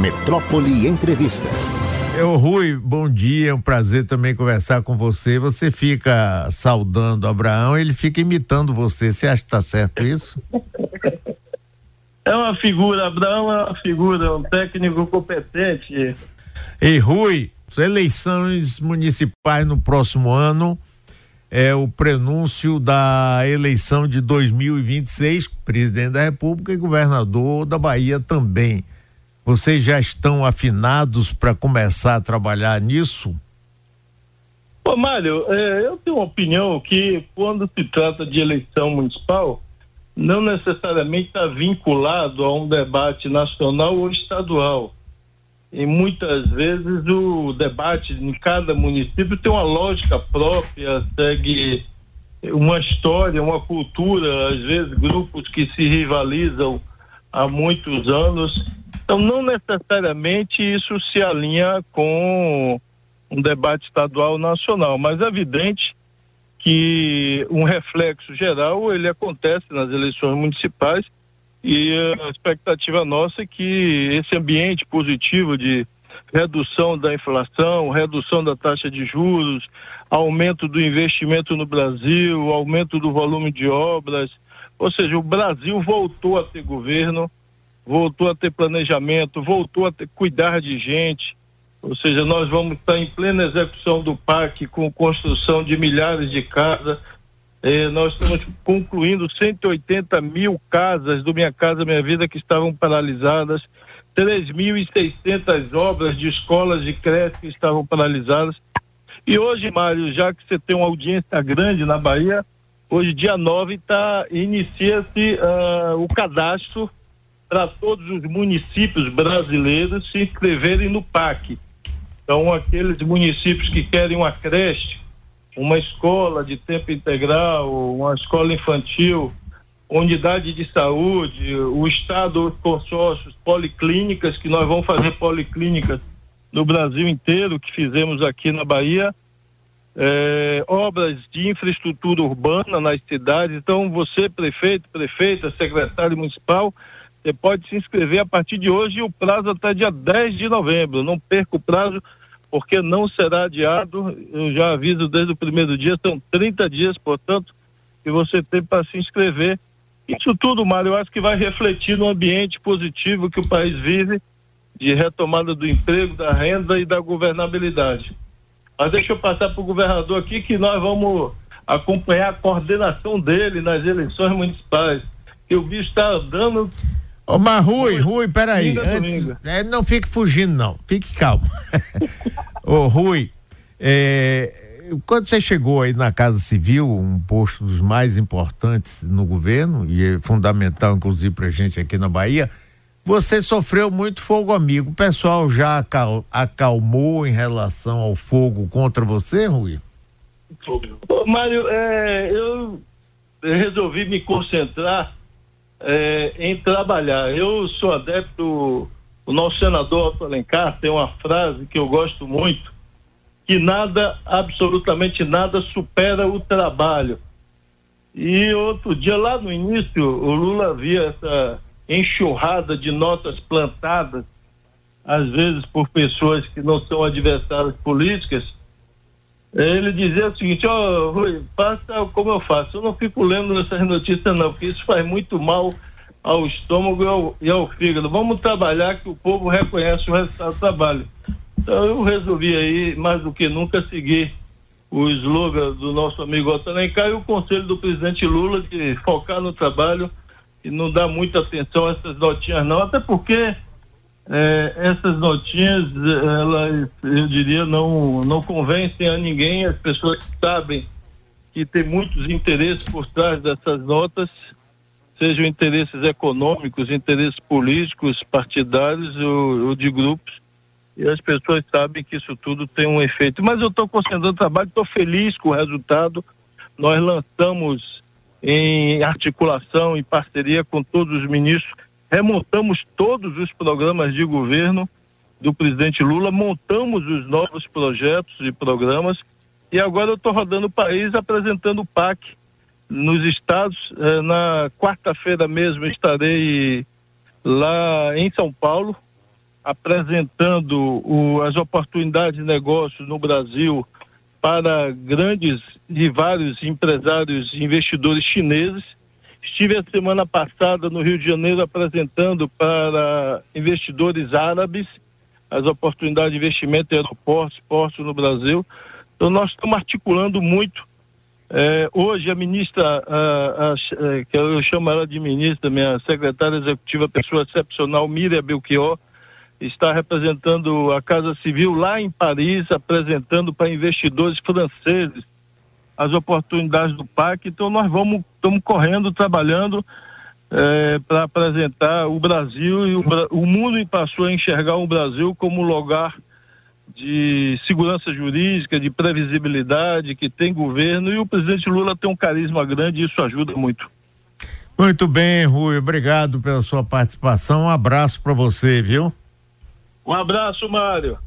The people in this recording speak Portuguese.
Metrópole Entrevista. Eu, Rui, bom dia, é um prazer também conversar com você. Você fica saudando Abraão, ele fica imitando você. Você acha que está certo isso? É uma figura, Abraão é uma figura, um técnico competente. E Rui, eleições municipais no próximo ano é o prenúncio da eleição de 2026, presidente da República e governador da Bahia também. Vocês já estão afinados para começar a trabalhar nisso? Ô, Mário, é, eu tenho uma opinião que quando se trata de eleição municipal, não necessariamente está vinculado a um debate nacional ou estadual. E muitas vezes o debate em cada município tem uma lógica própria, segue uma história, uma cultura, às vezes grupos que se rivalizam há muitos anos então, não necessariamente isso se alinha com um debate estadual nacional, mas é evidente que um reflexo geral ele acontece nas eleições municipais e a expectativa nossa é que esse ambiente positivo de redução da inflação, redução da taxa de juros, aumento do investimento no Brasil, aumento do volume de obras, ou seja, o Brasil voltou a ter governo, voltou a ter planejamento, voltou a ter, cuidar de gente. Ou seja, nós vamos estar em plena execução do PAC com construção de milhares de casas. Eh, nós estamos concluindo 180 mil casas do Minha Casa Minha Vida que estavam paralisadas, 3.600 obras de escolas de creche que estavam paralisadas. E hoje, Mário, já que você tem uma audiência grande na Bahia, hoje, dia 9, tá, inicia-se uh, o cadastro para todos os municípios brasileiros se inscreverem no PAC. Então, aqueles municípios que querem uma creche, uma escola de tempo integral, uma escola infantil, unidade de saúde, o Estado, os consórcios, policlínicas, que nós vamos fazer policlínicas no Brasil inteiro, que fizemos aqui na Bahia, é, obras de infraestrutura urbana nas cidades. Então, você, prefeito, prefeita, secretário municipal, você pode se inscrever a partir de hoje e o prazo até dia 10 de novembro. Não perca o prazo, porque não será adiado. Eu já aviso desde o primeiro dia, são 30 dias, portanto, que você tem para se inscrever. Isso tudo, Mário, eu acho que vai refletir no ambiente positivo que o país vive, de retomada do emprego, da renda e da governabilidade. Mas deixa eu passar para o governador aqui que nós vamos acompanhar a coordenação dele nas eleições municipais. Que o bicho está andando Ô, mas Rui, Rui, peraí. Antes, é, não fique fugindo, não. Fique calmo. Ô, Rui, é, quando você chegou aí na Casa Civil, um posto dos mais importantes no governo, e é fundamental, inclusive, pra gente aqui na Bahia, você sofreu muito fogo amigo. O pessoal já acal, acalmou em relação ao fogo contra você, Rui? Ô, Mário, é, eu resolvi me concentrar é, em trabalhar. Eu sou adepto, o nosso senador Otto Alencar tem uma frase que eu gosto muito, que nada, absolutamente nada, supera o trabalho. E outro dia, lá no início, o Lula via essa enxurrada de notas plantadas, às vezes por pessoas que não são adversárias políticas, ele dizia o seguinte, ó, oh, Rui, faça como eu faço. Eu não fico lendo essas notícias não, porque isso faz muito mal ao estômago e ao, e ao fígado. Vamos trabalhar que o povo reconhece o resultado do trabalho. Então eu resolvi aí, mais do que nunca, seguir o slogan do nosso amigo Otto Alencar e o conselho do presidente Lula de focar no trabalho e não dar muita atenção a essas notinhas não, até porque é, essas notinhas, elas, eu diria, não, não convencem a ninguém. As pessoas sabem que tem muitos interesses por trás dessas notas, sejam interesses econômicos, interesses políticos, partidários ou, ou de grupos. E as pessoas sabem que isso tudo tem um efeito. Mas eu estou concentrando trabalho, estou feliz com o resultado. Nós lançamos em articulação, em parceria com todos os ministros, remontamos todos os programas de governo do presidente Lula, montamos os novos projetos e programas e agora eu estou rodando o país apresentando o PAC nos estados. Eh, na quarta-feira mesmo estarei lá em São Paulo apresentando o, as oportunidades de negócio no Brasil para grandes e vários empresários e investidores chineses. Estive a semana passada no Rio de Janeiro apresentando para investidores árabes as oportunidades de investimento em aeroportos, portos no Brasil. Então nós estamos articulando muito. É, hoje a ministra, a, a, que eu chamo ela de ministra, minha secretária executiva, pessoa excepcional, Miriam Belchior, está representando a Casa Civil lá em Paris, apresentando para investidores franceses as oportunidades do PAC. Então nós vamos, estamos correndo, trabalhando é, para apresentar o Brasil e o, o mundo passou a enxergar o Brasil como lugar de segurança jurídica, de previsibilidade, que tem governo e o presidente Lula tem um carisma grande e isso ajuda muito. Muito bem, Rui, obrigado pela sua participação. Um abraço para você, viu? Um abraço, Mário.